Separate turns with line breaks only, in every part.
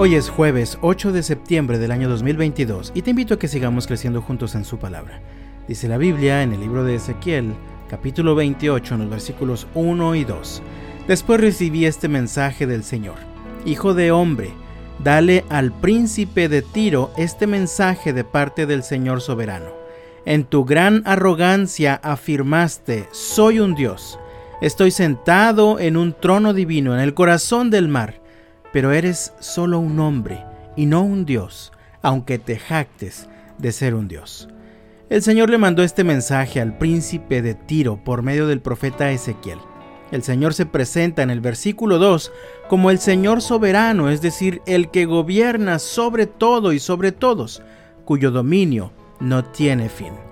Hoy es jueves 8 de septiembre del año 2022 y te invito a que sigamos creciendo juntos en su palabra. Dice la Biblia en el libro de Ezequiel, capítulo 28, en los versículos 1 y 2. Después recibí este mensaje del Señor. Hijo de hombre, dale al príncipe de Tiro este mensaje de parte del Señor soberano. En tu gran arrogancia afirmaste, soy un Dios. Estoy sentado en un trono divino en el corazón del mar pero eres solo un hombre y no un Dios, aunque te jactes de ser un Dios. El Señor le mandó este mensaje al príncipe de Tiro por medio del profeta Ezequiel. El Señor se presenta en el versículo 2 como el Señor soberano, es decir, el que gobierna sobre todo y sobre todos, cuyo dominio no tiene fin.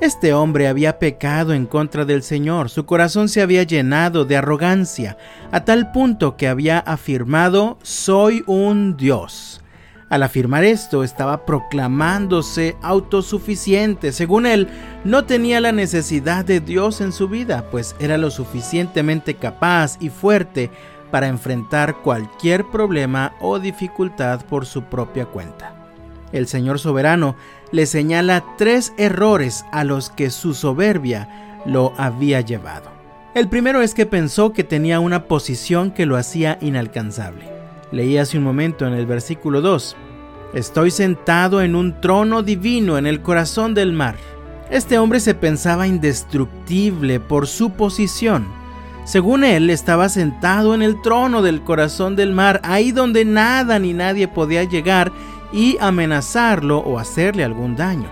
Este hombre había pecado en contra del Señor, su corazón se había llenado de arrogancia, a tal punto que había afirmado, soy un Dios. Al afirmar esto, estaba proclamándose autosuficiente. Según él, no tenía la necesidad de Dios en su vida, pues era lo suficientemente capaz y fuerte para enfrentar cualquier problema o dificultad por su propia cuenta. El Señor soberano le señala tres errores a los que su soberbia lo había llevado. El primero es que pensó que tenía una posición que lo hacía inalcanzable. Leí hace un momento en el versículo 2, Estoy sentado en un trono divino en el corazón del mar. Este hombre se pensaba indestructible por su posición. Según él, estaba sentado en el trono del corazón del mar, ahí donde nada ni nadie podía llegar y amenazarlo o hacerle algún daño.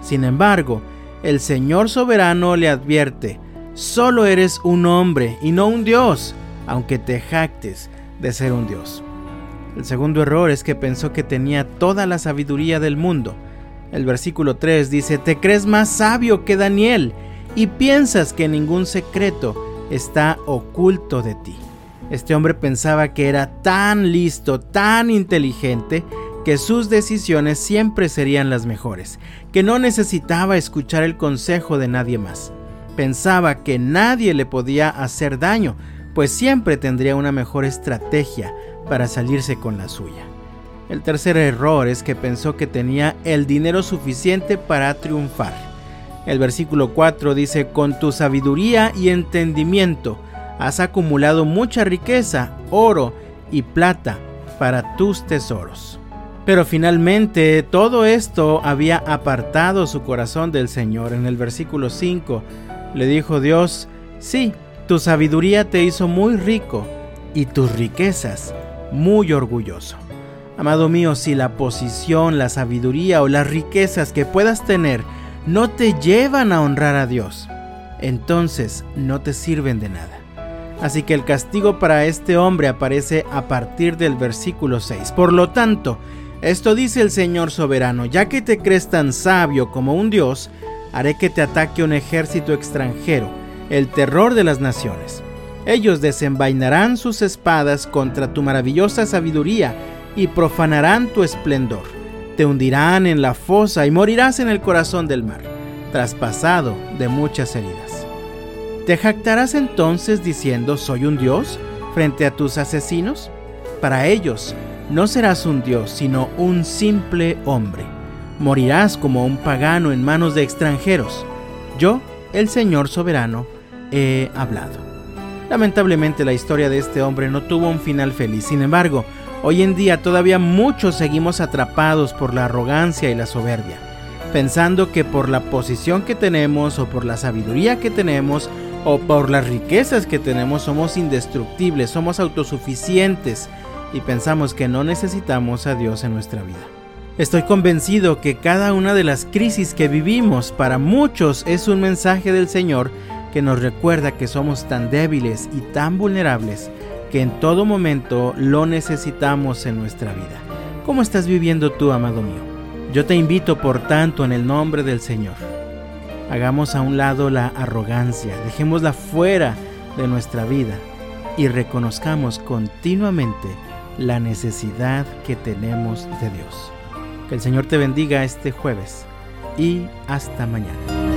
Sin embargo, el Señor soberano le advierte, solo eres un hombre y no un Dios, aunque te jactes de ser un Dios. El segundo error es que pensó que tenía toda la sabiduría del mundo. El versículo 3 dice, te crees más sabio que Daniel y piensas que ningún secreto está oculto de ti. Este hombre pensaba que era tan listo, tan inteligente, que sus decisiones siempre serían las mejores, que no necesitaba escuchar el consejo de nadie más. Pensaba que nadie le podía hacer daño, pues siempre tendría una mejor estrategia para salirse con la suya. El tercer error es que pensó que tenía el dinero suficiente para triunfar. El versículo 4 dice, con tu sabiduría y entendimiento has acumulado mucha riqueza, oro y plata para tus tesoros. Pero finalmente todo esto había apartado su corazón del Señor. En el versículo 5 le dijo Dios, sí, tu sabiduría te hizo muy rico y tus riquezas muy orgulloso. Amado mío, si la posición, la sabiduría o las riquezas que puedas tener no te llevan a honrar a Dios, entonces no te sirven de nada. Así que el castigo para este hombre aparece a partir del versículo 6. Por lo tanto, esto dice el Señor soberano, ya que te crees tan sabio como un Dios, haré que te ataque un ejército extranjero, el terror de las naciones. Ellos desenvainarán sus espadas contra tu maravillosa sabiduría y profanarán tu esplendor. Te hundirán en la fosa y morirás en el corazón del mar, traspasado de muchas heridas. ¿Te jactarás entonces diciendo soy un Dios frente a tus asesinos? Para ellos, no serás un dios, sino un simple hombre. Morirás como un pagano en manos de extranjeros. Yo, el Señor soberano, he hablado. Lamentablemente la historia de este hombre no tuvo un final feliz. Sin embargo, hoy en día todavía muchos seguimos atrapados por la arrogancia y la soberbia, pensando que por la posición que tenemos o por la sabiduría que tenemos o por las riquezas que tenemos somos indestructibles, somos autosuficientes y pensamos que no necesitamos a Dios en nuestra vida. Estoy convencido que cada una de las crisis que vivimos para muchos es un mensaje del Señor que nos recuerda que somos tan débiles y tan vulnerables que en todo momento lo necesitamos en nuestra vida. ¿Cómo estás viviendo tú, amado mío? Yo te invito, por tanto, en el nombre del Señor. Hagamos a un lado la arrogancia, dejémosla fuera de nuestra vida y reconozcamos continuamente la necesidad que tenemos de Dios. Que el Señor te bendiga este jueves y hasta mañana.